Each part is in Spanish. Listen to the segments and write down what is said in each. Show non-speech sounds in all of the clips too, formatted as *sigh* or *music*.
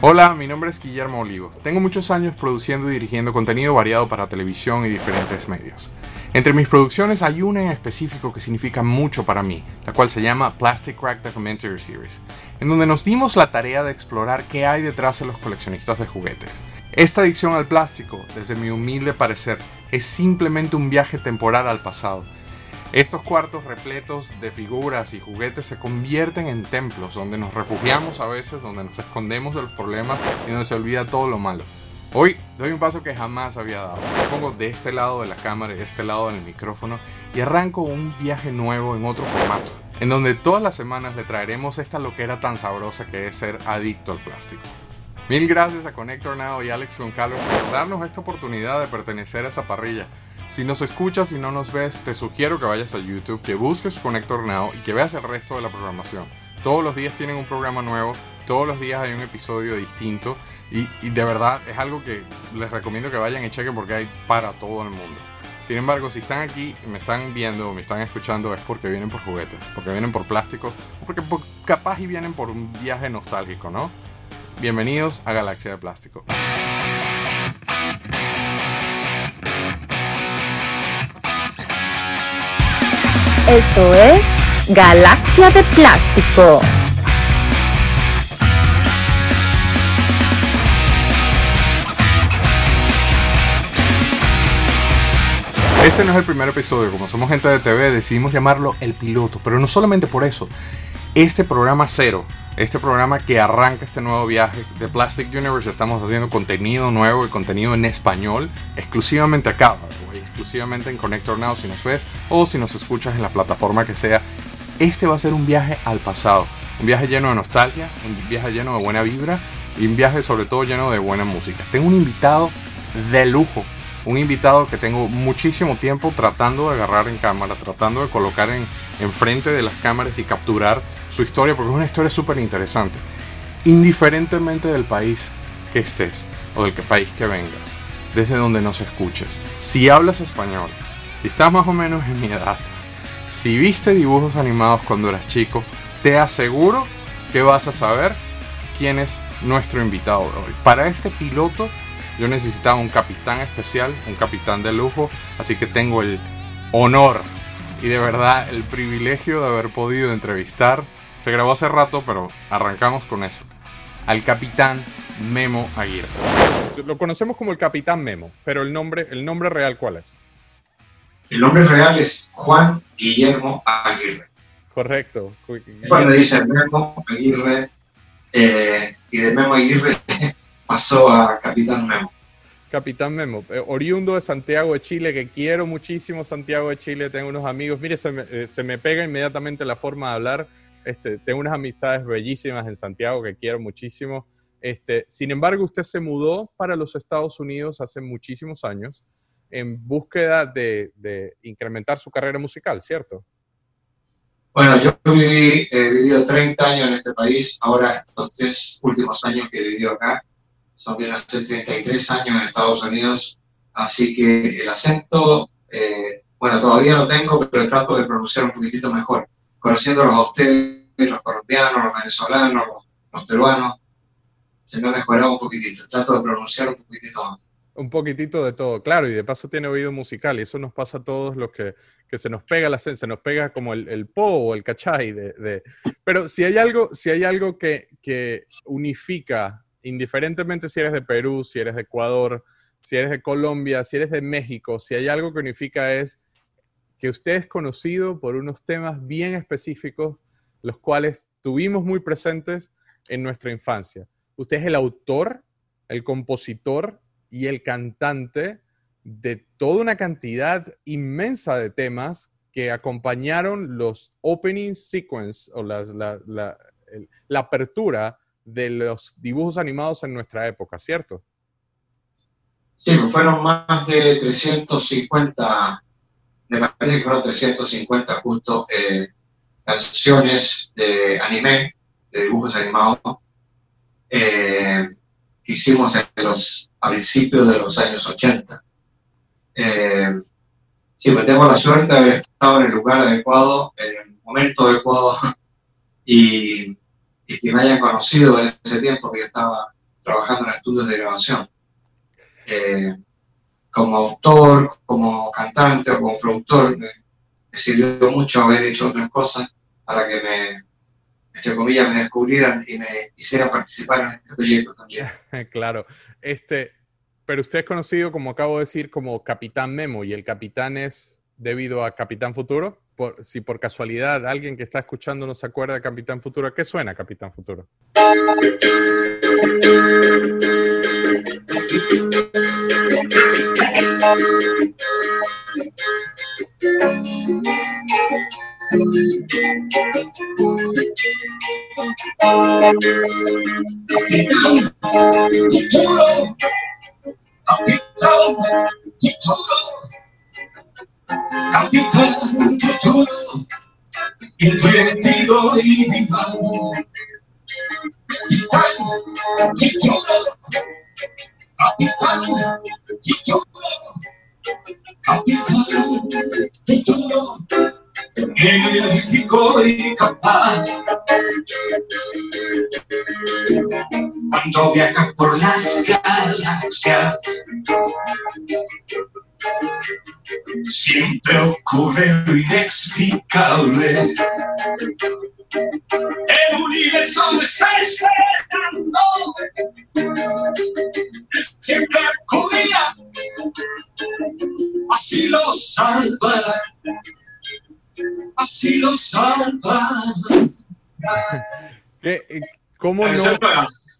Hola, mi nombre es Guillermo Olivo. Tengo muchos años produciendo y dirigiendo contenido variado para televisión y diferentes medios. Entre mis producciones hay una en específico que significa mucho para mí, la cual se llama Plastic Crack Documentary Series, en donde nos dimos la tarea de explorar qué hay detrás de los coleccionistas de juguetes. Esta adicción al plástico, desde mi humilde parecer, es simplemente un viaje temporal al pasado estos cuartos repletos de figuras y juguetes se convierten en templos donde nos refugiamos a veces, donde nos escondemos de los problemas y donde se olvida todo lo malo. Hoy doy un paso que jamás había dado. Me pongo de este lado de la cámara y de este lado del micrófono y arranco un viaje nuevo en otro formato, en donde todas las semanas le traeremos esta loquera tan sabrosa que es ser adicto al plástico. Mil gracias a Connector Now y Alex Goncalves por darnos esta oportunidad de pertenecer a esa parrilla si nos escuchas y no nos ves, te sugiero que vayas a YouTube, que busques Connector Now y que veas el resto de la programación. Todos los días tienen un programa nuevo, todos los días hay un episodio distinto y, de verdad es algo que les recomiendo que vayan y chequen porque hay para todo el mundo. Sin embargo, si están aquí, me están viendo me están escuchando es porque vienen por juguetes, porque vienen por plástico porque capaz y vienen por un viaje nostálgico, ¿no? Bienvenidos a Galaxia de Plástico. Esto es Galaxia de Plástico. Este no es el primer episodio, como somos gente de TV decidimos llamarlo El Piloto, pero no solamente por eso. Este programa cero, este programa que arranca este nuevo viaje de Plastic Universe, estamos haciendo contenido nuevo y contenido en español exclusivamente acá, exclusivamente en Connector Now si nos ves o si nos escuchas en la plataforma que sea. Este va a ser un viaje al pasado, un viaje lleno de nostalgia, un viaje lleno de buena vibra y un viaje sobre todo lleno de buena música. Tengo un invitado de lujo, un invitado que tengo muchísimo tiempo tratando de agarrar en cámara, tratando de colocar en, en frente de las cámaras y capturar su historia, porque es una historia súper interesante. Indiferentemente del país que estés o del país que vengas desde donde nos escuches. Si hablas español, si estás más o menos en mi edad, si viste dibujos animados cuando eras chico, te aseguro que vas a saber quién es nuestro invitado de hoy. Para este piloto yo necesitaba un capitán especial, un capitán de lujo, así que tengo el honor y de verdad el privilegio de haber podido entrevistar. Se grabó hace rato, pero arrancamos con eso. Al capitán Memo Aguirre. Lo conocemos como el Capitán Memo, pero el nombre, el nombre real, ¿cuál es? El nombre real es Juan Guillermo Aguirre. Correcto. Cuando dice Memo Aguirre, eh, y de Memo Aguirre *laughs* pasó a Capitán Memo. Capitán Memo, eh, oriundo de Santiago de Chile, que quiero muchísimo Santiago de Chile, tengo unos amigos, mire, se me, eh, se me pega inmediatamente la forma de hablar, este, tengo unas amistades bellísimas en Santiago que quiero muchísimo. Este, sin embargo, usted se mudó para los Estados Unidos hace muchísimos años en búsqueda de, incrementar su carrera musical, ¿cierto? Bueno, yo viví, he vivido 30 años en este país, ahora estos tres últimos años que he vivido acá, son bien hace 33 años en Estados Unidos, así que el acento, eh, bueno, todavía lo tengo, pero trato de pronunciar un poquitito mejor, conociéndolos a ustedes, los colombianos, los venezolanos, los peruanos, se me ha mejorado un poquitito. Trato de pronunciar un poquitito más. Un poquitito de todo, claro, y de paso tiene oído musical, y eso nos pasa a todos los que, que se nos pega la se nos pega como el, el po o el cachai. De, Pero si hay algo, si hay algo que, que unifica, indiferentemente si eres de Perú, si eres de Ecuador, si eres de Colombia, si eres de México, si hay algo que unifica es que usted es conocido por unos temas bien específicos, los cuales tuvimos muy presentes en nuestra infancia. Usted es el autor, el compositor y el cantante de toda una cantidad inmensa de temas que acompañaron los opening sequence o la, apertura de los dibujos animados en nuestra época, ¿cierto? Sí, fueron más de 350, me parece que fueron 350 justo eh, canciones de anime, de dibujos animados, eh, que hicimos en los, a principios de los años 80. Eh, sí, pues tengo la suerte de haber estado en el lugar adecuado, en el momento adecuado *laughs* y, y que me hayan conocido en ese tiempo que yo estaba trabajando en estudios de grabación. Eh, como autor, como cantante o como productor, me, me sirvió mucho haber hecho otras cosas para que me, entre comillas, me descubrieran y me hicieran participar en este proyecto también. *laughs* claro. Este, pero usted es conocido, como acabo de decir, como Capitán Memo y el capitán es debido a Capitán Futuro. Por, si por casualidad alguien que está escuchando no se acuerda de Capitán Futuro, ¿a qué suena Capitán Futuro? *laughs* Capitán Futuro, intrépido y vital. Capitán Futuro, Capitán Futuro, Capitán Futuro, enérgico y capaz. Cuando viajas por las galaxias, siempre ocurre lo inexplicable. El universo me está esperando. Siempre acudía, así lo salvará así lo salva. ¿Qué, *laughs* ¿Cómo, no,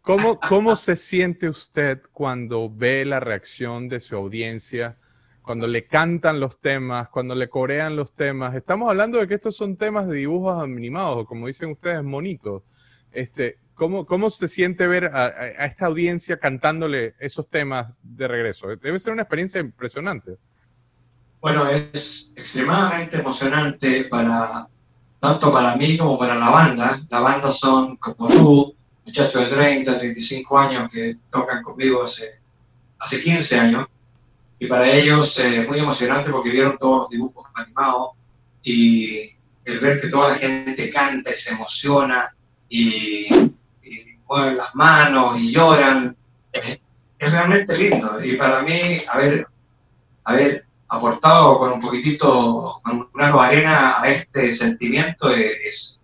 cómo, ¿Cómo se siente usted cuando ve la reacción de su audiencia, cuando le cantan los temas, cuando le corean los temas? Estamos hablando de que estos son temas de dibujos animados, como dicen ustedes, monitos. Este, ¿cómo, ¿Cómo se siente ver a, a esta audiencia cantándole esos temas de regreso? Debe ser una experiencia impresionante. Bueno, es extremadamente emocionante para tanto para mí como para la banda. La banda son como tú, muchachos de 30, 35 años que tocan conmigo hace, hace 15 años. Y para ellos es eh, muy emocionante porque vieron todos los dibujos animados y el ver que toda la gente canta y se emociona y, y mueven las manos y lloran, es, es realmente lindo. Y para mí, a ver, aportado con un poquitito, con un grano de arena a este sentimiento es,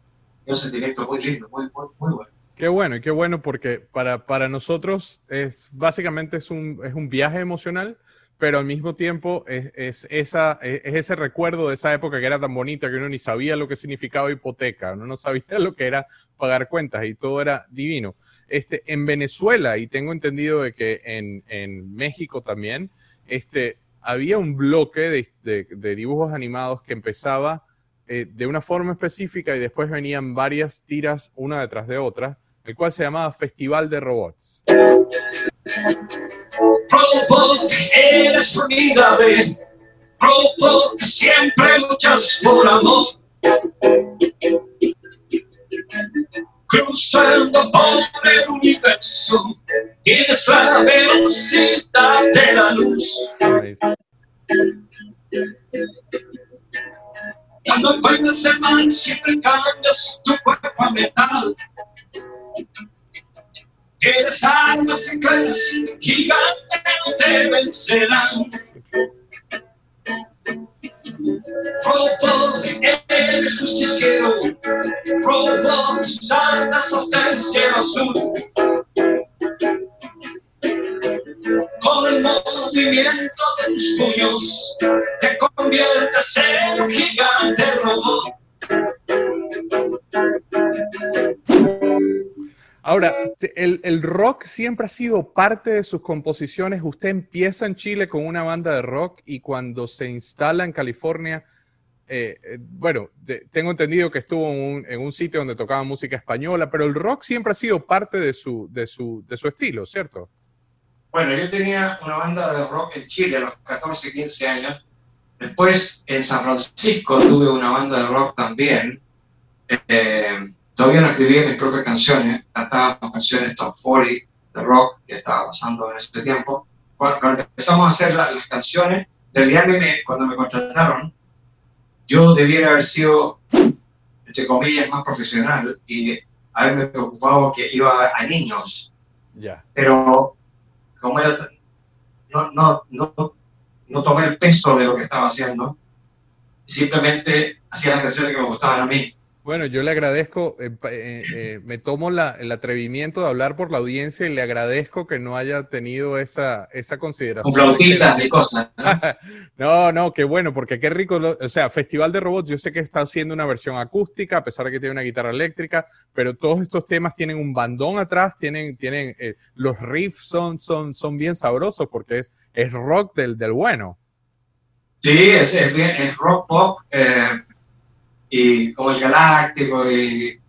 un sentimiento muy lindo, muy, muy, muy bueno. Qué bueno, y qué bueno porque para, para nosotros es básicamente es un, es un viaje emocional, pero al mismo tiempo es, es, ese recuerdo de esa época que era tan bonita que uno ni sabía lo que significaba hipoteca, uno no sabía *laughs* lo que era pagar cuentas y todo era divino. Este, en Venezuela, y tengo entendido de que en, en México también, este, había un bloque de, dibujos animados que empezaba eh, de una forma específica y después venían varias tiras una detrás de otra, el cual se llamaba Festival de Robots. Robot, eres formidable. Robot, siempre luchas por amor. Cruzando por el universo, tienes la velocidad de la luz. Cuando bailas el mal, siempre cambias tu cuerpo a metal. Eres almas secretas, gigante no te vencerán. Robot, eres justiciero. Robot, saltas hasta el cielo azul. Con el movimiento de tus puños, te conviertes en un gigante robot. Ahora, el, rock siempre ha sido parte de sus composiciones. Usted empieza en Chile con una banda de rock y cuando se instala en California, eh, eh, bueno, tengo entendido que estuvo en un, un, sitio donde tocaba música española, pero el rock siempre ha sido parte de su, de su, de su estilo, ¿cierto? Bueno, yo tenía una banda de rock en Chile a los 14, 15 años. Después en San Francisco tuve una banda de rock también. Eh, Todavía no escribía mis propias canciones, cantaba canciones top 40 de rock que estaba pasando en ese tiempo. Cuando, empezamos a hacer las canciones, en realidad me- cuando me contrataron, yo debiera haber sido, entre comillas, más profesional y haberme preocupado que iba a niños, Ya. pero como era, no, no, no, no tomé el peso de lo que estaba haciendo, simplemente hacía las canciones que me gustaban a mí. Bueno, yo le agradezco, eh, eh, eh, me tomo la- el atrevimiento de hablar por la audiencia y le agradezco que no haya tenido esa, esa consideración. Con flautitas y cosas. ¿no? *laughs* No, no, qué bueno, porque qué rico. lo- o sea, Festival de Robots, yo sé que está haciendo una versión acústica, a pesar de que tiene una guitarra eléctrica, pero todos estos temas tienen un bandón atrás, tienen, tienen, eh, los riffs son, son, son bien sabrosos porque es, es rock del, del bueno. Sí, es, es, bien- es rock pop eh, y como el Galáctico y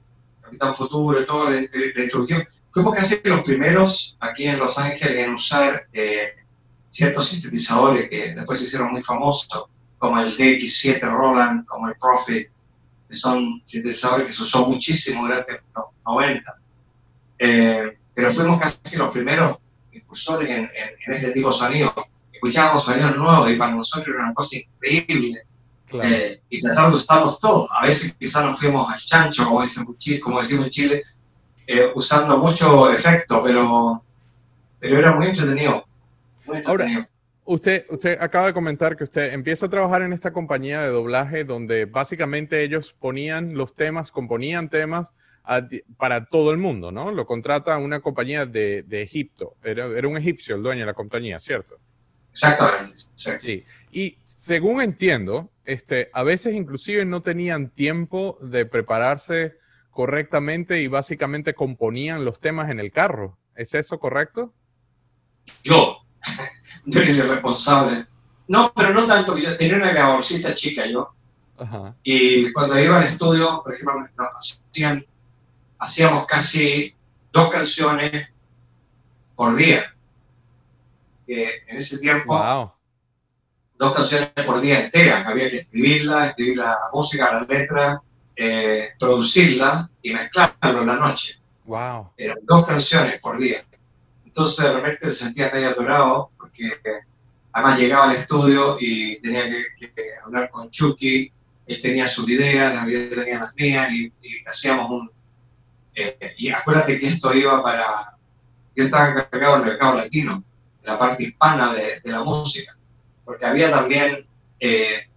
Capitán Futuro y todo, la, introducción. Fuimos casi los primeros aquí en Los Ángeles en usar eh, ciertos sintetizadores que después se hicieron muy famosos, como el DX7 Roland, como el Prophet, que son sintetizadores que se usó muchísimo durante los 90. Eh, pero fuimos casi los primeros impulsores en, en- en este tipo de sonido escuchábamos sonidos nuevos y para nosotros era una cosa increíble Claro. eh, y tratar de usarlos todos. A veces quizás nos fuimos al chancho, como, dicen, como decimos en Chile, eh, usando mucho efecto, pero, pero era muy entretenido. Muy Ahora, entretenido. Usted, usted acaba de comentar que usted empieza a trabajar en esta compañía de doblaje donde básicamente ellos ponían los temas, componían temas a para todo el mundo, ¿no? Lo contrata una compañía de, de Egipto. Era, era un egipcio el dueño de la compañía, ¿cierto? Exactamente. exacto. Sí. Y según entiendo, este, a veces inclusive no tenían tiempo de prepararse correctamente y básicamente componían los temas en el carro. ¿Es eso correcto? Yo, *laughs* yo era el responsable. No, pero no tanto, que yo tenía una grabadorcita chica yo, Ajá. y cuando iba al estudio, por ejemplo, nos hacían, hacíamos casi dos canciones por día. Que en ese tiempo Wow. Dos canciones por día enteras. Había que escribirla, escribir la música, la letra, eh, producirla y mezclarlo en la noche. Wow. Eran dos canciones por día. Entonces de repente se sentía medio atorado porque además llegaba al estudio y tenía que, que hablar con Chucky. Él tenía sus ideas, yo tenía las mías y, y hacíamos un... eh, y acuérdate que esto iba para... Yo estaba encargado del mercado latino, la parte hispana de, de la música porque había también eh,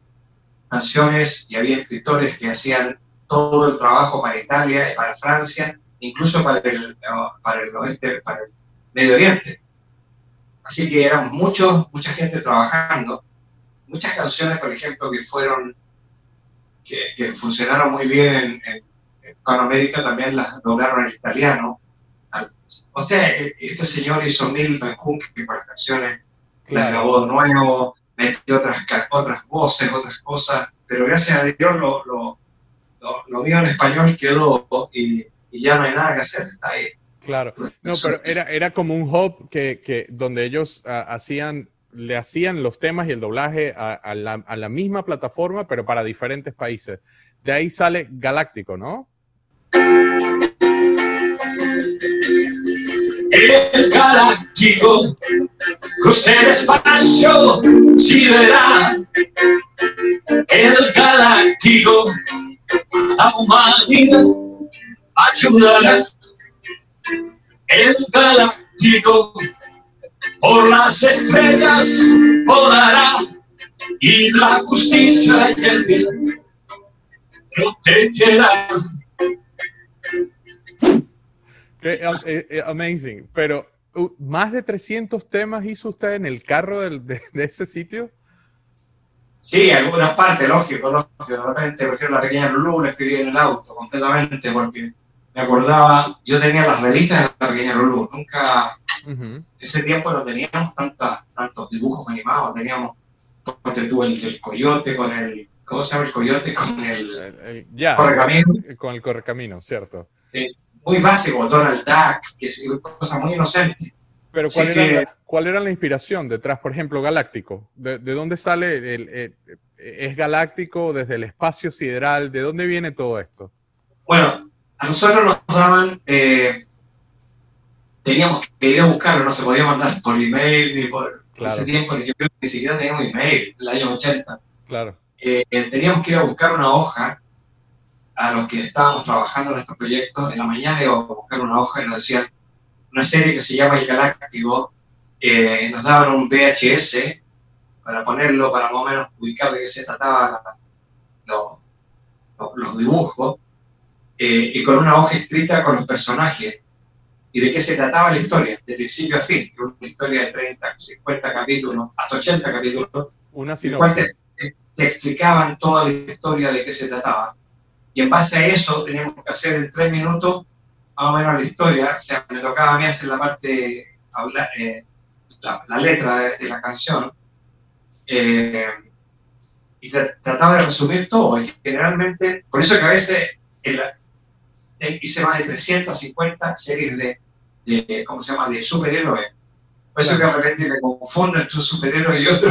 canciones y había escritores que hacían todo el trabajo para Italia y para Francia, incluso para el, para el oeste, para el Medio Oriente. Así que éramos muchos, mucha gente trabajando. Muchas canciones, por ejemplo, que fueron, que, que funcionaron muy bien en, en, en Panamérica, también las doblaron en italiano. O sea, este señor hizo mil que para las canciones las grabó de nuevo, metió otras, otras voces, otras cosas, pero gracias a Dios lo, lo, lo, lo mío en español quedó y, y, ya no hay nada que hacer, está ahí. Claro, no, pero era, era como un hub que, que donde ellos uh, hacían, le hacían los temas y el doblaje a, a, la, a la misma plataforma, pero para diferentes países. De ahí sale Galáctico, ¿no? El galáctico cruce el espacio sideral. El galáctico la humanidad ayudará. El galáctico por las estrellas volará y la justicia y el bien protegerá. Qué uh, amazing. Pero uh, más de 300 temas hizo usted en el carro del, de, de, ese sitio. Sí, algunas partes, lógico, lógico. De repente, por ejemplo, la pequeña Lulú la escribí en el auto completamente porque me acordaba, yo tenía las revistas de la pequeña Lulú. Nunca, uh -huh. ese tiempo no teníamos tantas, tantos dibujos animados. Teníamos, porque tuve el, el coyote con el, ¿cómo se llama el coyote? Con el, el, el ya, correcamino. Con el correcamino, cierto. Sí muy básico, Donald Duck, que es cosa muy inocente. Pero ¿cuál, era, que... la, ¿cuál era la inspiración detrás, por ejemplo, Galáctico? ¿De, de dónde sale? El, el, ¿Es galáctico desde el espacio sideral? ¿De dónde viene todo esto? Bueno, a nosotros nos daban, eh, teníamos que ir a buscarlo, no se podía mandar por email ni por, En ese Claro, tiempo yo creo que ni siquiera teníamos email, en el año 80. claro. Eh, eh, teníamos que ir a buscar una hoja a los que estábamos trabajando en estos proyectos. En la mañana íbamos a buscar una hoja y nos decían una serie que se llama El Galáctico. Eh, nos daban un VHS para ponerlo, para más o menos ubicar de qué se trataba la- los, los- dibujos, eh, y con una hoja escrita con los personajes y de qué se trataba la historia, de principio a fin. Una historia de 30, 50 capítulos, hasta 80 capítulos, Una el cual te, te explicaban toda la historia de qué se trataba. Y en base a eso teníamos que hacer en tres minutos más o menos la historia. O sea, me tocaba a mí hacer la parte, hablar, eh, la, la letra de, de la canción. Eh, y tra- trataba de resumir todo. Y generalmente, por eso que a veces en la- eh, hice más de 350 series de, de, ¿cómo se llama?, de superhéroes. Por eso que de repente me confundo entre un superhéroe y otro.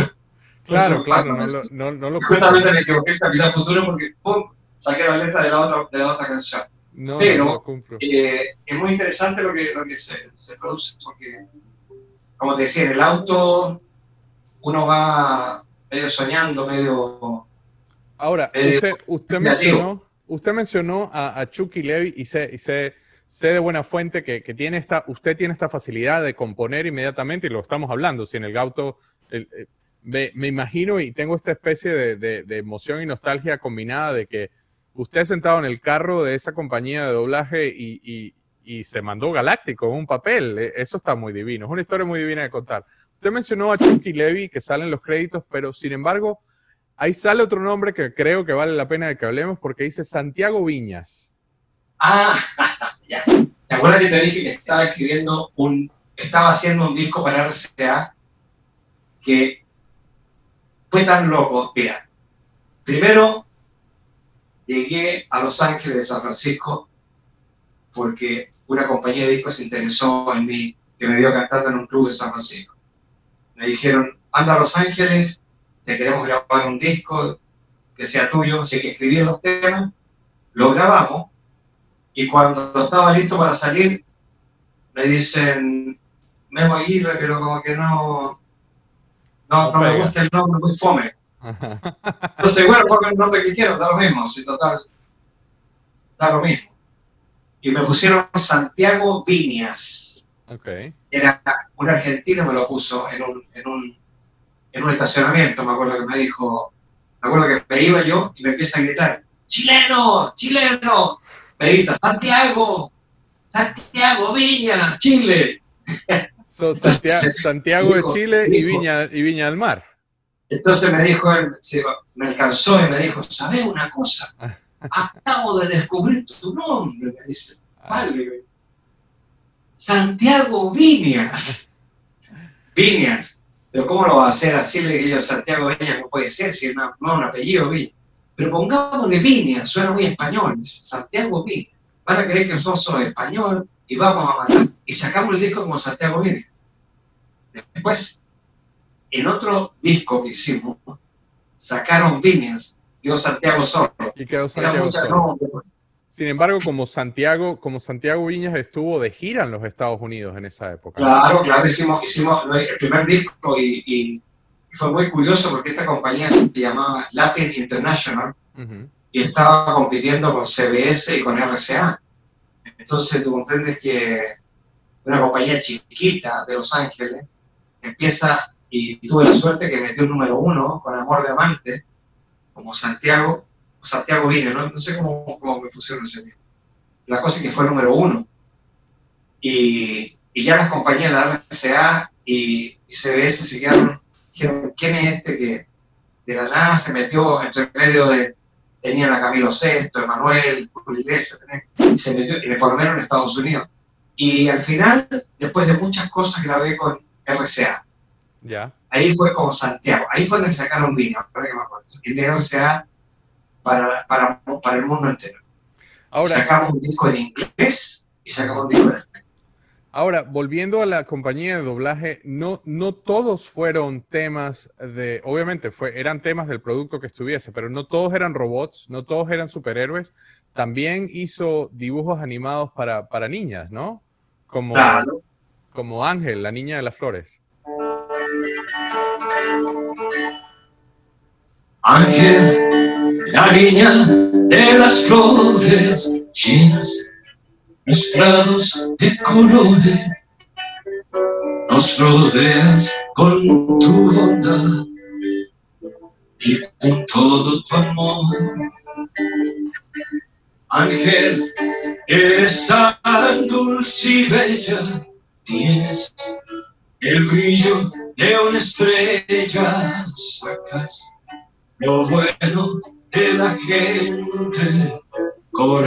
Claro, Eso claro, no, no, no lo Justamente me equivoqué en Capitán Futuro porque ¡pum! Saqué la letra de la otra, de la otra canción. no, pero- no cumplo. Eh, es muy interesante lo que, lo que se, se produce porque, como te decía, en el auto uno va medio soñando, medio... Ahora, medio usted, usted mencionó, usted mencionó a, a Chucky Levy y sé, y sé, sé de buena fuente que, que tiene esta, usted tiene esta facilidad de componer inmediatamente y lo estamos hablando. Si en el Gauto, el- eh, me, me imagino y tengo esta especie de, de- de emoción y nostalgia combinada de que usted sentado en el carro de esa compañía de doblaje y, se mandó Galáctico en un papel. Eh, Eso está muy divino. Es una historia muy divina de contar. Usted mencionó a Chucky Levy que salen los créditos, pero sin embargo, ahí sale otro nombre que creo que vale la pena de que hablemos porque dice Santiago Viñas. Ah, *laughs* ya. ¿Te acuerdas que te dije que estaba escribiendo un... Estaba haciendo un disco para RCA que fue tan loco. Mira, primero llegué a Los Ángeles de San Francisco porque una compañía de discos se interesó en mí, que me vio cantando en un club de San Francisco. Me dijeron, anda a Los Ángeles, te queremos grabar un disco que sea tuyo, así que escribí los temas, lo grabamos, y cuando estaba listo para salir, me dicen, Memo Aguirre, pero como que no, no, no me pega. gusta el nombre, muy fome. Entonces, bueno, pongan el nombre que quieran, da lo mismo, si total, da lo mismo. Y me pusieron Santiago Viñas. ok. Era un argentino, me lo puso en un, en un, en un estacionamiento, me acuerdo que me dijo, me acuerdo que me iba yo y me empieza a gritar, chileno, chileno, me grita, Santiago, Santiago Viñas, Chile. So, Santia- Sí. Santiago de Chile y Viña, y Viña del Mar. Entonces me dijo, él, me alcanzó y me dijo, ¿sabes una cosa? *laughs* Acabo de descubrir tu nombre, me dice. Vale. Santiago Viñas. *laughs* Viñas. Pero ¿cómo lo va a hacer así? Le dije yo, Santiago Viñas no puede ser, si no, no un apellido Viñas. Pero pongámosle Viñas, suena muy español. Santiago Viñas. Van a creer que nosotros somos español y vamos a matar. Y sacamos el disco como Santiago Viñas. Después, en otro disco que hicimos, sacaron Viñas, dio Santiago solo. Y quedó Santiago solo. Sin embargo, como Santiago, como Santiago Viñas estuvo de gira en los Estados Unidos en esa época. Claro, claro, hicimos, hicimos el primer disco y, y fue muy curioso porque esta compañía se llamaba Latin International Ujú. y estaba compitiendo con CBS y con RCA. Entonces tú comprendes que una compañía chiquita de Los Ángeles empieza y tuve la suerte que metió el número uno con Amor de Amante, como Santiago, Santiago Vine, no, no sé cómo, cómo me pusieron ese día. La cosa es que fue el número uno. Y, y ya las compañías, la RCA y, y CBS se quedaron, dijeron, ¿quién es este que de la nada se metió entre medio de, tenían a Camilo VI, Emanuel, Julio Iglesias, y se metió, por lo menos en Estados Unidos. Y al final, después de muchas cosas, grabé con RCA. Ya. Ahí fue como Santiago, ahí fue donde me sacaron vino, ahora que me acuerdo. De RCA para, para, para el mundo entero. Ahora, Sacamos un disco en inglés y sacamos un disco en español. Ahora, volviendo a la compañía de doblaje, no, no todos fueron temas de, obviamente fue, eran temas del producto que estuviese, pero no todos eran robots, no todos eran superhéroes. También hizo dibujos animados para, para niñas, ¿no? Como, Claro. como Ángel, la niña de las flores. Ángel, la niña de las flores los prados de colores, nos rodeas con tu bondad y con todo tu amor. Ángel, eres tan dulce y bella, tienes el brillo de una estrella, sacas lo bueno de la gente,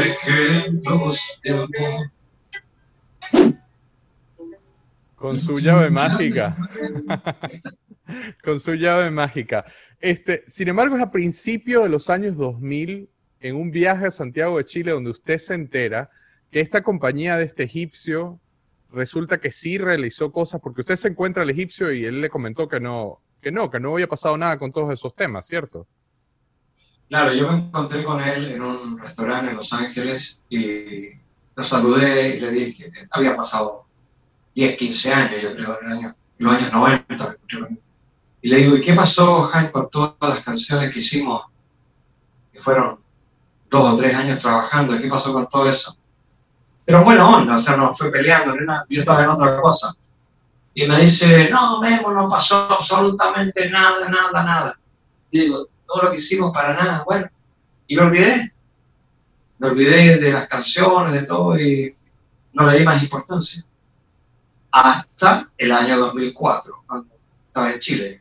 ejemplos de amor. Con su llave mágica. *laughs* Con su llave mágica. Este, sin embargo, es a principios de los años 2000, en un viaje a Santiago de Chile, donde usted se entera que esta compañía de este egipcio resulta que sí realizó cosas, porque usted se encuentra al egipcio y él le comentó que no, que no, que no había pasado nada con todos esos temas, ¿cierto? Claro, yo me encontré con él en un restaurante en Los Ángeles y lo saludé y le dije, había pasado 10, 15 años, yo creo, en, los años 90. me encontré con él. Y le digo, ¿y qué pasó, Jaime, con todas las canciones que hicimos? Que fueron dos o tres años trabajando, ¿qué pasó con todo eso? Pero en buena onda, o sea, no fue peleando, yo estaba en otra cosa. Y me dice, no, Memo, no pasó absolutamente nada, nada, nada. Y digo, todo lo que hicimos para nada, bueno. Y me olvidé. Me olvidé de las canciones, de todo, y no le di más importancia. Hasta el año 2004, cuando estaba en Chile.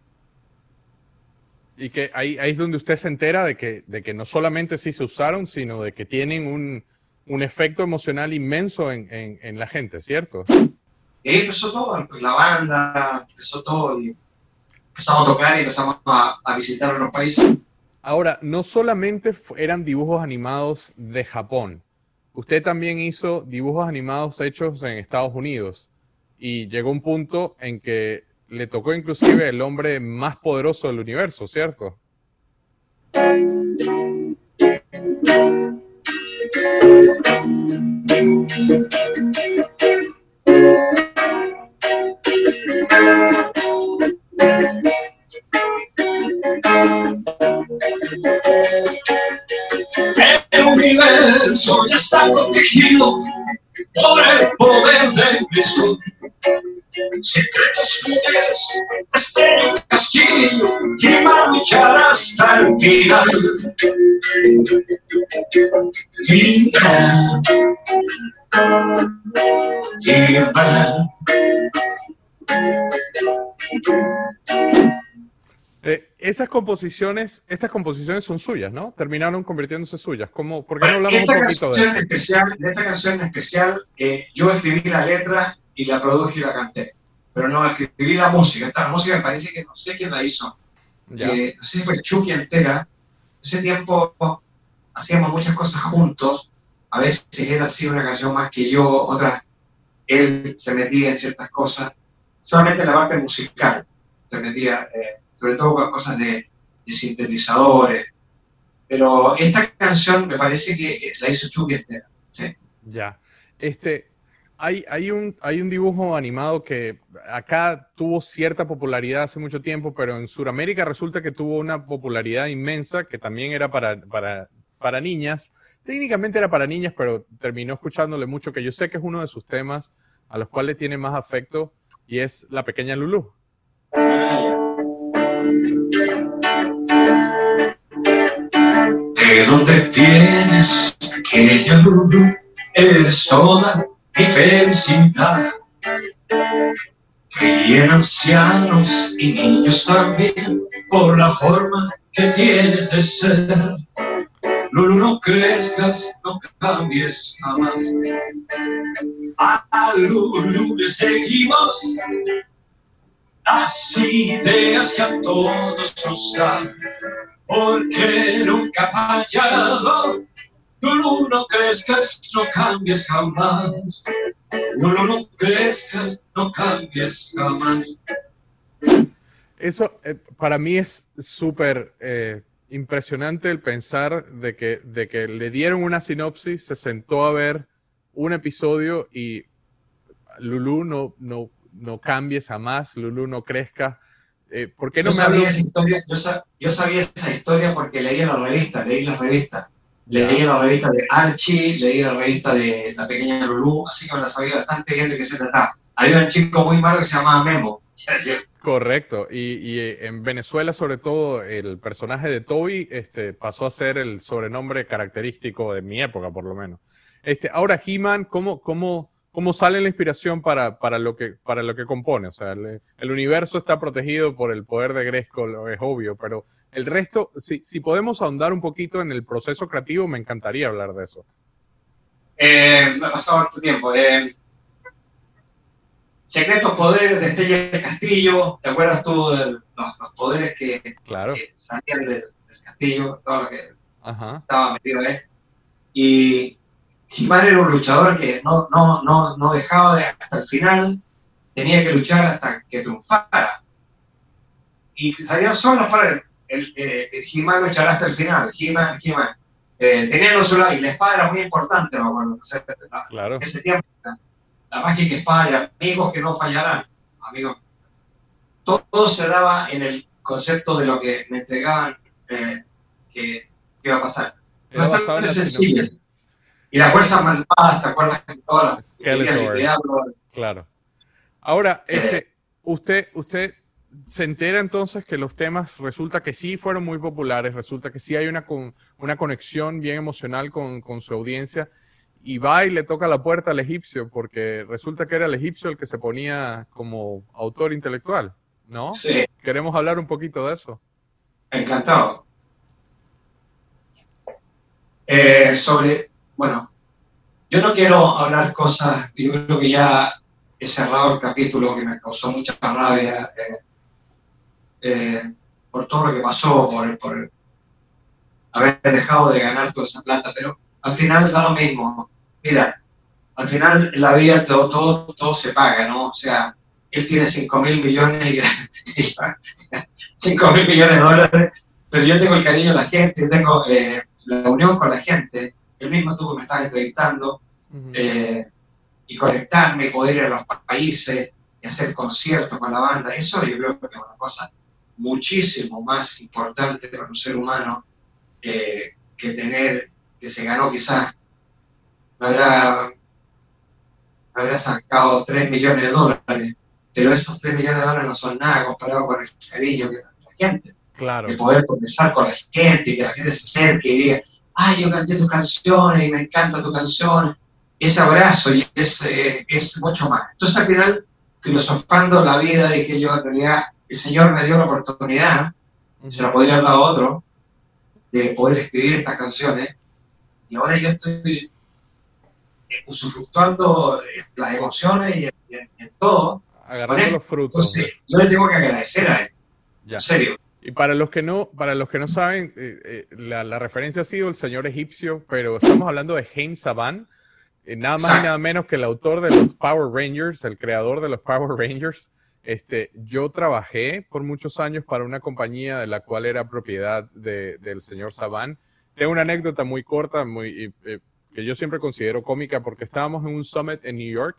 Y que ahí, ahí es donde usted se entera de que, de que no solamente sí se usaron, sino de que tienen un, un efecto emocional inmenso en, en, en la gente, ¿cierto? Y ahí empezó todo, pues, la banda, empezó todo, y empezamos a tocar y empezamos a, a visitar otros países. Ahora, no solamente eran dibujos animados de Japón, usted también hizo dibujos animados hechos en Estados Unidos y llegó un punto en que le tocó inclusive el hombre más poderoso del universo, ¿cierto? El universo ya está protegido Τώρα εγώ δεν μισθώ Σε τρίτες φυγές Αστέρι καστήλιο Γυρνάμε κι στα ελπίδα Γυρνά Γυρνά Eh, esas composiciones, estas composiciones son suyas, ¿no? Terminaron convirtiéndose suyas. ¿Cómo, ¿Por qué no hablamos un poquito de eso? especial, de esta canción en especial, eh, yo escribí la letra y la produje y la canté. Pero no escribí la música. Esta música me parece que no sé quién la hizo. Ya. Eh, no sé si fue Chucky entera. Ese tiempo hacíamos muchas cosas juntos. A veces él hacía una canción más que yo, otras él se metía en ciertas cosas. Solamente en la parte musical se metía, eh, sobre todo con cosas de, de sintetizadores. Pero esta canción me parece que la hizo Chucky entera. Ya. Este, hay, hay, un, hay un dibujo animado que acá tuvo cierta popularidad hace mucho tiempo, pero en Sudamérica resulta que tuvo una popularidad inmensa que también era para, para, para niñas. Técnicamente era para niñas, pero terminó escuchándole mucho, que yo sé que es uno de sus temas a los cuales tiene más afecto, y es La Pequeña Lulú. ¿De dónde vienes, pequeña Lulu? Eres toda mi felicidad. Ríen ancianos y niños también por la forma que tienes de ser. Lulu, no crezcas, no cambies jamás. A Lulu le seguimos las ideas que a todos nos dan porque nunca ha fallado. Lulu, no crezcas, no cambies jamás. Lulu, no crezcas, no cambies jamás. Eso eh, para mí es súper eh, impresionante el pensar de que, de que le dieron una sinopsis, se sentó a ver un episodio y Lulu no, no, no cambies jamás, Lulu no crezca. Eh, ¿Por qué no yo, me sabía esa historia, yo sabía esa historia porque leía la revista, leí la revista. Leí la revista de Archie, leí la revista de La Pequeña Lulú, así que me la sabía bastante bien de qué se trataba. Había un chico muy malo que se llamaba Memo. *laughs* Correcto. Y, y, eh, en Venezuela, sobre todo, el personaje de Toby este, pasó a ser el sobrenombre característico de mi época, por lo menos. Este, ahora, He-Man, ¿cómo, cómo, ¿cómo sale la inspiración para, para, lo, que, para lo que compone? O sea, el, el universo está protegido por el poder de Grayskull, es obvio, pero el resto, si, si podemos ahondar un poquito en el proceso creativo, me encantaría hablar de eso. Eh, me ha pasado harto tiempo. Eh, secretos poderes de Estella del Castillo. ¿Te acuerdas tú de los, los poderes que, Claro. que salían del, del castillo? Todo lo que Ajá. estaba metido ahí. Y He-Man era un luchador que no, no, no, no dejaba de hasta el final, tenía que luchar hasta que triunfara. Y salían solos para él. El, eh, el He-Man luchará hasta el final. He-Man, He-Man. Eh, tenían los y la espada era muy importante, me acuerdo. Claro. ese tiempo, la, la mágica espada y amigos que no fallarán. Amigos. Todo, todo se daba en el concepto de lo que me entregaban eh, que, que iba a pasar. Era Bastante sencillo. Y las fuerzas malvadas, ¿te acuerdas? de Todas las. Claro. Ahora, este, usted, usted se entera entonces que los temas resulta que sí fueron muy populares, resulta que sí hay una, con, una conexión bien emocional con, con su audiencia y va y le toca la puerta al egipcio porque resulta que era el egipcio el que se ponía como autor intelectual, ¿no? Sí, Queremos hablar un poquito de eso. encantado. Eh, sobre, bueno, yo no quiero hablar cosas, yo creo que ya he cerrado el capítulo que me causó mucha rabia eh, eh, por todo lo que pasó, por, haber dejado de ganar toda esa plata, pero al final da lo mismo. Mira, al final la vida todo, todo, todo se paga, ¿no? O sea, él tiene 5 mil millones y, *laughs* y 5 mil millones de dólares, pero yo tengo el cariño de la gente, tengo eh, la unión con la gente, el mismo tú que me estás entrevistando, eh, y conectarme poder ir a los pa- países y hacer conciertos con la banda, eso yo creo que es una cosa muchísimo más importante para un ser humano eh, que tener, que se ganó quizás, me habrá, habrá sacado 3 millones de dólares, pero esos 3 millones de dólares no son nada comparado con el cariño que la gente Claro. de poder conversar con la gente y que la gente se acerque y diga, ay, yo canté tus canciones y me encanta tu canción. Ese abrazo y es, eh, es mucho más. Entonces al final, filosofando la vida, dije yo, en realidad, el Señor me dio la oportunidad, se la podría haber dado a otro, de poder escribir estas canciones. Y ahora yo estoy usufructuando las emociones y en, y en- en todo. Agarrando los frutos. Entonces, yo le tengo que agradecer a él, Ya. en serio. Y para los que no, para los que no saben, eh, eh, la, la referencia ha sido el señor egipcio, pero estamos hablando de James Saban, eh, nada más y nada menos que el autor de los Power Rangers, el creador de los Power Rangers. Este, yo trabajé por muchos años para una compañía de la cual era propiedad de- del señor Saban. Tengo una anécdota muy corta, muy, eh, que yo siempre considero cómica, porque estábamos en un summit en New York,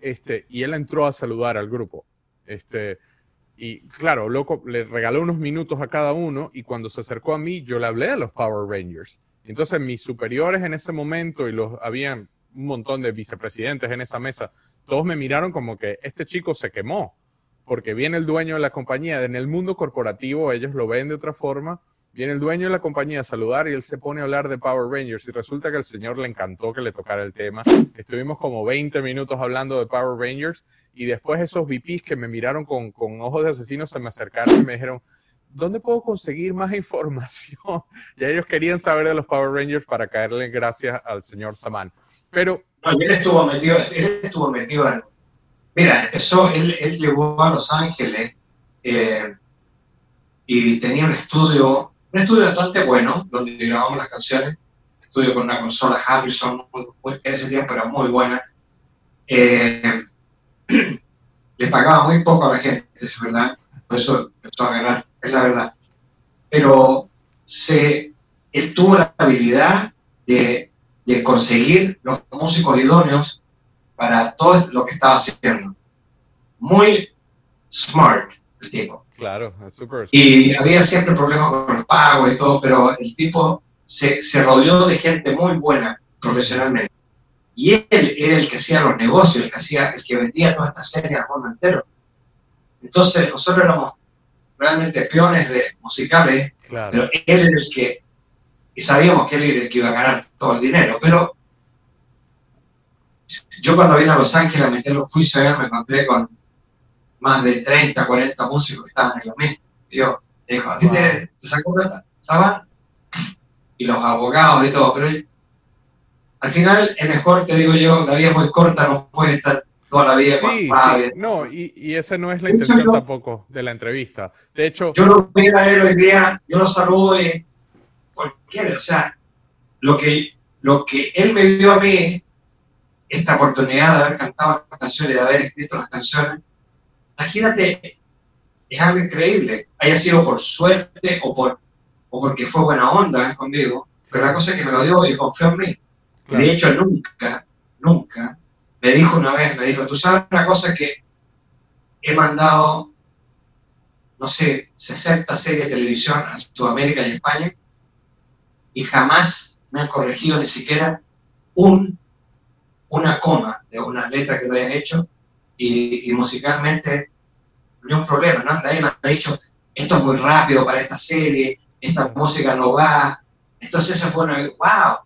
este, y él entró a saludar al grupo. Este, y claro, loco, le regaló unos minutos a cada uno y cuando se acercó a mí, yo le hablé a los Power Rangers. Entonces mis superiores en ese momento y los habían un montón de vicepresidentes en esa mesa, todos me miraron como que este chico se quemó, porque viene el dueño de la compañía, en el mundo corporativo ellos lo ven de otra forma, viene el dueño de la compañía a saludar y él se pone a hablar de Power Rangers y resulta que al señor le encantó que le tocara el tema. Estuvimos como 20 minutos hablando de Power Rangers y después esos VPs que me miraron con, con ojos de asesinos se me acercaron y me dijeron, ¿dónde puedo conseguir más *laughs* información? Y ellos querían saber de los Power Rangers para caerle gracias al señor Saman. Pero, No, él estuvo metido, él estuvo metido en. Mira, empezó, él, él llegó a Los Ángeles eh, y tenía un estudio, un estudio bastante bueno, donde grabamos las canciones, estudio con una consola Harrison, muy- ese tiempo era muy buena. Eh, *clears throat* le pagaba muy poco a la gente, es verdad, por eso empezó a ganar, es la verdad. Pero se, él tuvo la habilidad de de conseguir los músicos idóneos para todo lo que estaba haciendo. Muy smart el tipo. Claro, es súper. Y había siempre problemas con los pagos y todo, pero el tipo se, se rodeó de gente muy buena profesionalmente. Y él era el que hacía los negocios, el que, hacía, el que vendía toda esta serie al mundo entero. Entonces nosotros éramos realmente peones de musicales, Claro. pero él era el que, y sabíamos que él era el que iba a ganar todo el dinero, pero yo cuando vine a Los Ángeles a meter los juicios me encontré con más de 30, 40 músicos que estaban en lo mismo. Y yo, dijo, ¿a ti te, te sacó plata? ¿Saban? Y los abogados y todo, pero al final es mejor, te digo yo, la vida es muy corta, no puedes estar toda la vida con Sí, rabia. sí. No, y, y esa no es la De hecho, intención yo- tampoco de la entrevista. De hecho, yo lo voy a él hoy día, yo lo saludo y cualquiera, o sea, lo que, lo que él me dio a mí, esta oportunidad de haber cantado las canciones, de haber escrito las canciones, imagínate, es algo increíble, haya sido por suerte o, por, o porque fue buena onda conmigo, pero la cosa es que me lo dio y confió en mí. Claro. De hecho, nunca, nunca, me dijo una vez, me dijo, tú sabes una cosa que he mandado, no sé, 60 series de televisión a Sudamérica y España, y jamás me han corregido ni siquiera un, una coma de una letra que te hayas hecho, y, y musicalmente ni un problema, ¿no? Nadie me ha dicho, esto es muy rápido para esta serie, esta música no va. Entonces se fue una, wow,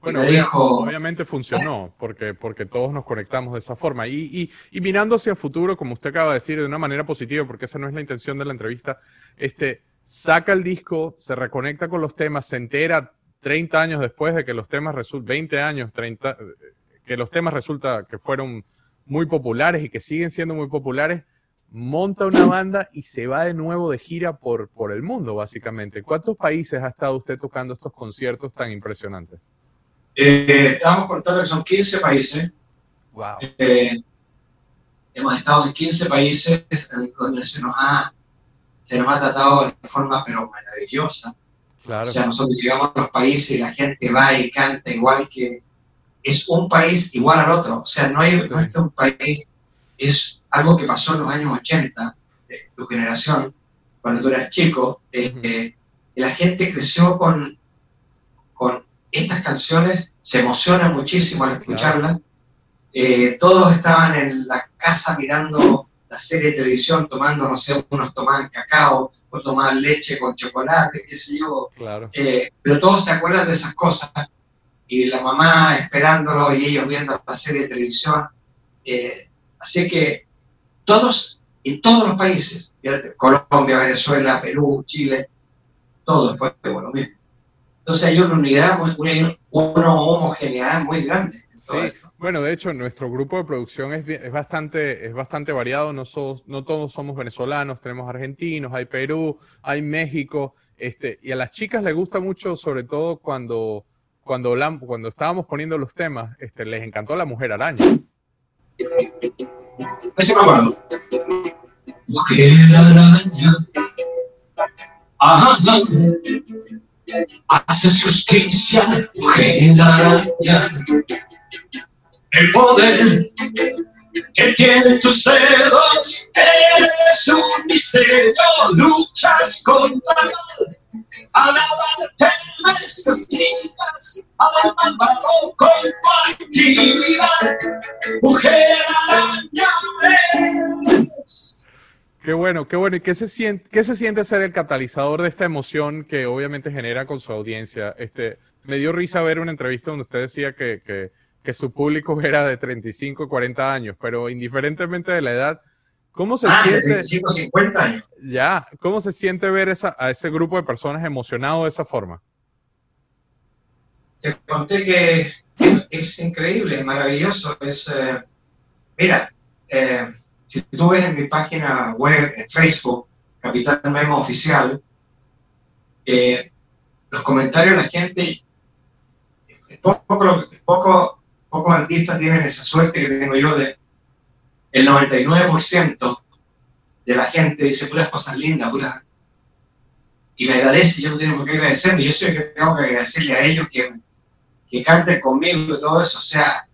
Bueno, me dijo- obviamente funcionó, porque, porque todos nos conectamos de esa forma. Y, y, y mirando hacia el futuro, como usted acaba de decir, de una manera positiva, porque esa no es la intención de la entrevista, este, saca el disco, se reconecta con los temas, se entera 30 años después de que los temas resultan, 20 años, 30, eh, que los temas resulta que fueron muy populares y que siguen siendo muy populares, monta una banda y se va de nuevo de gira por, por el mundo, básicamente. ¿Cuántos países ha estado usted tocando estos conciertos tan impresionantes? Eh, estábamos contando que son 15 países. Wow. Eh, hemos estado en 15 países donde se nos ha, se nos ha tratado de forma pero maravillosa. Claro. O sea, nosotros llegamos a los países y la gente va y canta igual que es un país igual al otro. O sea, no, hay, Sí. no es que un país es algo que pasó en los años 80, de tu generación, cuando tú eras chico, eh, eh, la gente creció con, con estas canciones, se emociona muchísimo al escucharlas. Eh, todos estaban en la casa mirando la serie de televisión, tomando, no sé, unos tomaban cacao, otros tomaban leche con chocolate, qué sé yo, Claro. pero todos se acuerdan de esas cosas y la mamá esperándolo y ellos viendo la serie de televisión. eh, así que todos, en todos los países, Colombia, Venezuela, Perú, Chile, todo fue lo mismo. Entonces hay una unidad, una, una homogeneidad muy grande en todo Sí. esto. Bueno, de hecho, nuestro grupo de producción es, es, bastante, es bastante variado. No, sos- no todos somos venezolanos, tenemos argentinos, hay Perú, hay México. Este, y a las chicas les gusta mucho, sobre todo cuando, cuando, hablam- cuando estábamos poniendo los temas, este, les encantó la mujer araña. Ese. Mujer araña. Ajá. Haces justicia, mujer araña. El poder que tienen tus dedos es un misterio. Luchas contra mal. A nada temes, castigas al malvado con tu. Mujer araña eres. Qué bueno, qué bueno. ¿Y qué se siente, qué se siente ser el catalizador de esta emoción que obviamente genera con su audiencia? Este, me dio risa ver una entrevista donde usted decía que, que su público era de 35, 40 años, pero indiferentemente de la edad, ¿cómo se Ah, siente? 75, 50 años. Ya, ¿cómo se siente ver esa, a ese grupo de personas emocionado de esa forma? te conté que es, es increíble, es maravilloso. Es, eh, mira, eh, si tú ves en mi página web, en Facebook, Capitán Memo Oficial, eh, los comentarios de la gente, poco, lo- poco, pocos artistas tienen esa suerte que tengo yo de el 99% de la gente dice puras cosas lindas, puras... Y me agradece, yo no tengo por qué agradecerme, yo soy que tengo que agradecerle a ellos que, que canten conmigo y todo eso. O sea,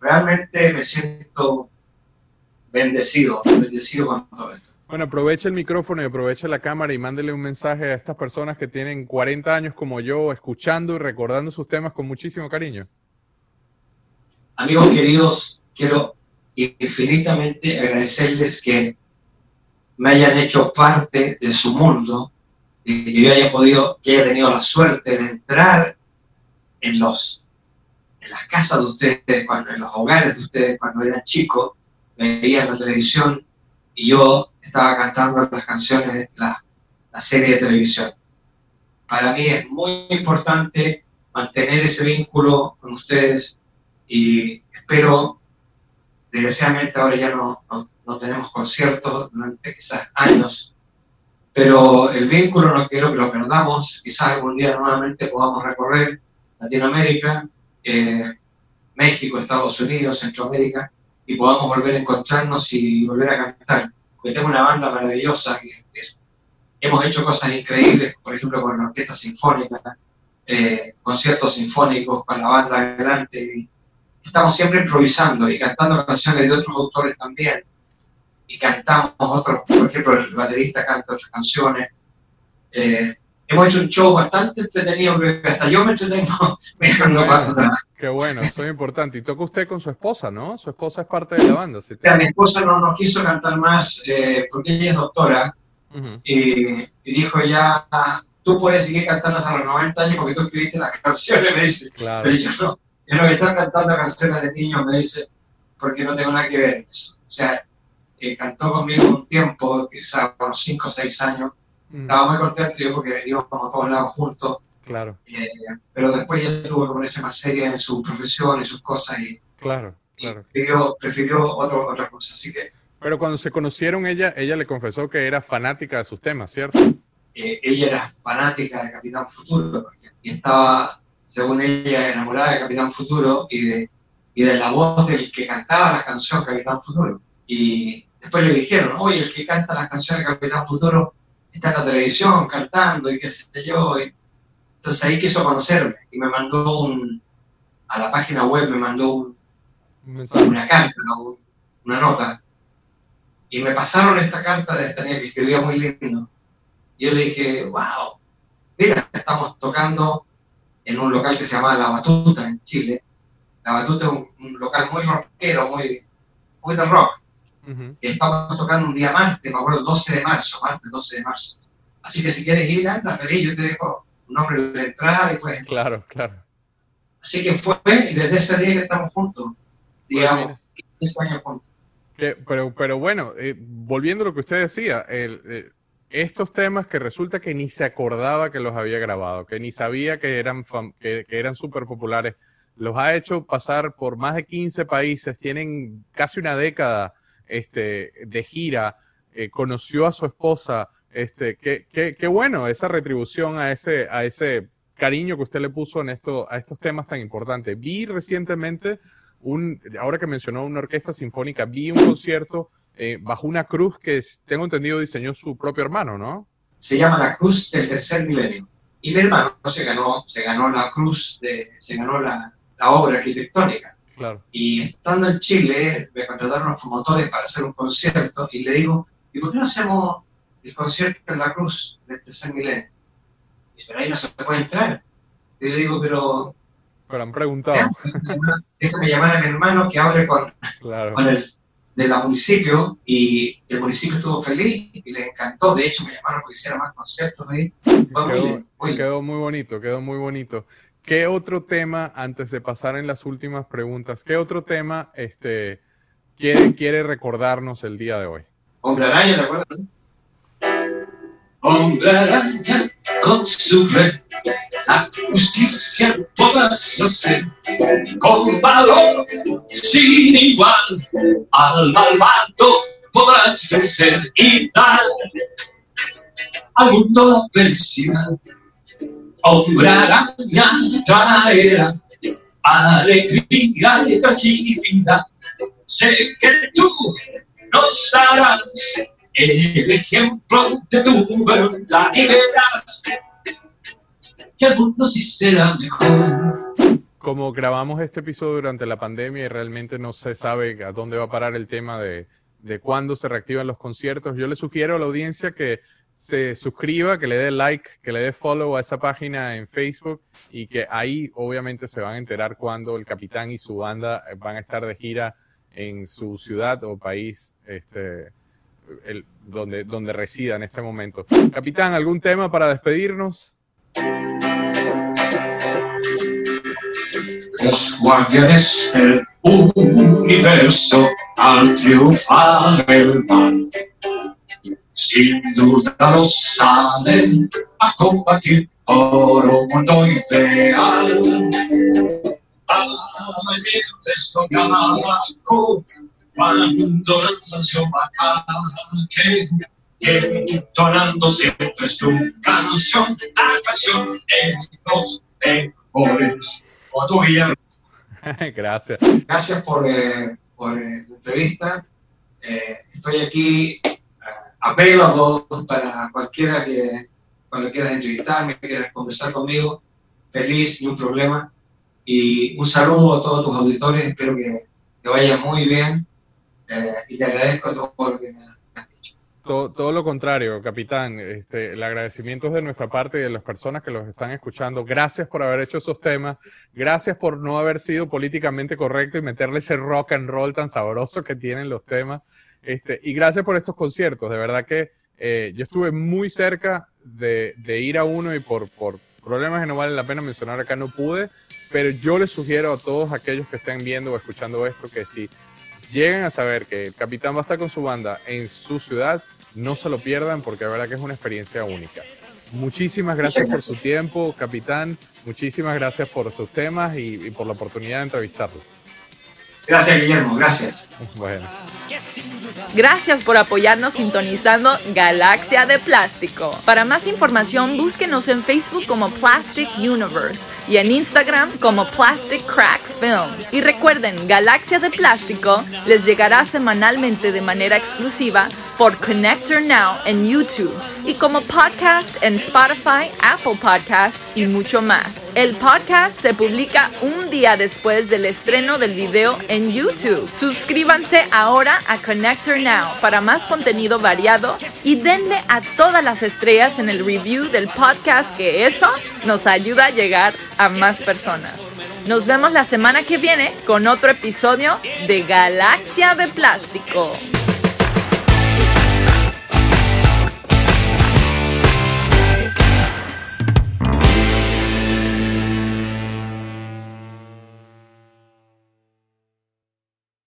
realmente me siento bendecido, bendecido con todo esto. Bueno, aproveche el micrófono y aproveche la cámara y mándele un mensaje a estas personas que tienen 40 años como yo, escuchando y recordando sus temas con muchísimo cariño. Amigos queridos, quiero infinitamente agradecerles que me hayan hecho parte de su mundo y que yo haya podido, que haya tenido la suerte de entrar en los en las casas de ustedes, cuando, en los hogares de ustedes cuando eran chicos, veían la televisión y yo estaba cantando las canciones de la, la serie de televisión. Para mí es muy importante mantener ese vínculo con ustedes y espero, desgraciadamente ahora ya no, no, no tenemos conciertos durante quizás años, pero el vínculo no quiero que lo perdamos, quizás algún día nuevamente podamos recorrer Latinoamérica, eh, México, Estados Unidos, Centroamérica, y podamos volver a encontrarnos y volver a cantar. Porque tengo una banda maravillosa, que, es, hemos hecho cosas increíbles, por ejemplo con la orquesta sinfónica, eh, conciertos sinfónicos con la banda adelante. Y estamos siempre improvisando y cantando canciones de otros autores también. Y cantamos otros, por ejemplo, el baterista canta otras canciones. Eh, hemos hecho un show bastante entretenido, hasta yo me entretengo *laughs* para atrás. Qué bueno, eso es importante. Y toca usted con su esposa, ¿no? Su esposa es parte de la banda. ¿sí? Mira, mi esposa no, no quiso cantar más eh, porque ella es doctora Ujú. y, y dijo ya, tú puedes seguir cantando hasta los 90 años porque tú escribiste las canciones, me dice. Claro. Pero yo no, voy a estar cantando canciones de niños, me dice, porque no tengo nada que ver. eso. O sea, eh, cantó conmigo un tiempo, quizás unos 5 o 6 años. Mm, Estaba muy contento yo porque íbamos a todos lados juntos. Claro, eh, pero después ya tuvo que ponerse más seria en su profesión y sus cosas y, claro, y claro. prefirió, prefirió otro, otra cosa. Así que Pero cuando se conocieron, ella, ella le confesó que era fanática de sus temas, ¿cierto? eh, ella era fanática de Capitán Futuro porque- y estaba, según ella, enamorada de Capitán Futuro y de, y de la voz del que cantaba la canción Capitán Futuro. Y después le dijeron, oye, el que canta las canciones de Capitán Futuro está en la televisión cantando y qué sé yo. Y entonces ahí quiso conocerme y me mandó un, a la página web me mandó un, una carta, ¿no? una nota. Y me pasaron esta carta de esta niña que escribía muy lindo. Y yo le dije, wow, mira, estamos tocando en un local que se llama La Batuta en Chile. La Batuta es un, un local muy rockero, muy, muy de rock. Estamos tocando un día martes, me acuerdo, 12 de marzo, martes 12 de marzo. Así que si quieres ir, anda feliz, yo te dejo un nombre la entrada y pues. Claro, claro. Así que fue, y desde ese día que estamos juntos, digamos, mira. 15 años juntos. Que- pero, pero bueno, eh, volviendo a lo que usted decía, el- el- estos temas que resulta que ni se acordaba que los había grabado, que ni sabía que eran, que, que eran súper populares, los ha hecho pasar por más de 15 países, tienen casi una década este, de gira, eh, conoció a su esposa, este, qué bueno esa retribución a ese, a ese cariño que usted le puso en esto, a estos temas tan importantes. Vi recientemente un, ahora que mencionó una orquesta sinfónica, vi un concierto eh, bajo una cruz que tengo entendido diseñó su propio hermano, ¿no? se llama la Cruz del Tercer Milenio. Y mi hermano se ganó, se ganó la cruz, de, se ganó la, la obra arquitectónica. Claro. Y estando en Chile, me contrataron los promotores para hacer un concierto y le digo, ¿y por qué no hacemos el concierto en la Cruz del Tercer Milenio? Y dice, pero ahí no se puede entrar. Y le digo, pero Pero han preguntado. déjame llamar a mi hermano que hable con, Claro. con el de la municipio y el municipio estuvo feliz y les encantó. De hecho, me llamaron porque hiciera más conciertos ahí. Fue Quedó, muy quedó muy bonito, quedó muy bonito. ¿Qué otro tema, antes de pasar en las últimas preguntas, qué otro tema este, quiere, quiere recordarnos el día de hoy? Hombre araña, ¿te acuerdas? Hombre araña con su red, la justicia podrás hacer con valor sin igual. Al malvado podrás vencer y dar al mundo la felicidad. Hombre araña traerá alegría y tranquilidad. Sé que tú nos darás el ejemplo de tu verdad y verás que el mundo sí será mejor. Como grabamos este episodio durante la pandemia y realmente no se sabe a dónde va a parar el tema de, de cuándo se reactivan los conciertos. Yo le sugiero a la audiencia que se suscriba, que le dé like, que le dé follow a esa página en Facebook y que ahí obviamente se van a enterar cuándo el capitán y su banda van a estar de gira en su ciudad o país este, el, donde, donde resida en este momento. Capitán, ¿algún tema para despedirnos? Los guardianes del universo al triunfar el mal sin duda lo salen a combatir por un mundo ideal. Esto abajo, cuando lanzan su ataque, entonando siempre su canción, la canción en los mejores. Como tu Guillermo. *laughs* Gracias. Gracias por, eh, por eh, la entrevista. Eh, estoy aquí apelo para cualquiera que cuando quieras entrevistarme, quieras conversar conmigo, feliz, ni un problema. Y un saludo a todos tus auditores, espero que te vaya muy bien y te agradezco todo lo que me has dicho. Todo, todo, lo contrario, capitán. Este, el agradecimiento es de nuestra parte y de las personas que los están escuchando. Gracias por haber hecho esos temas. Gracias por no haber sido políticamente correcto y meterle ese rock and roll tan sabroso que tienen los temas. Este, y gracias por estos conciertos. De verdad que eh, yo estuve muy cerca de, de, ir a uno y por, por problemas que no vale la pena mencionar acá no pude. Pero yo les sugiero a todos aquellos que estén viendo o escuchando esto que si llegan a saber que el capitán va a estar con su banda en su ciudad, no se lo pierdan porque de verdad que es una experiencia única. Muchísimas gracias, por su tiempo, capitán. Muchísimas gracias por sus temas y, y por la oportunidad de entrevistarlo. Gracias, Guillermo. Gracias. Bueno. Gracias por apoyarnos sintonizando Galaxia de Plástico. Para más información, búsquenos en Facebook como Plastic Universe y en Instagram como Plastic Crack Film. Y recuerden, Galaxia de Plástico les llegará semanalmente de manera exclusiva por Connector Now en YouTube y como podcast en Spotify, Apple Podcast y mucho más. El podcast se publica un día después del estreno del video en YouTube. Suscríbanse ahora a Connector Now para más contenido variado y denle a todas las estrellas en el review del podcast que eso nos ayuda a llegar a más personas. Nos vemos la semana que viene con otro episodio de Galaxia de Plástico.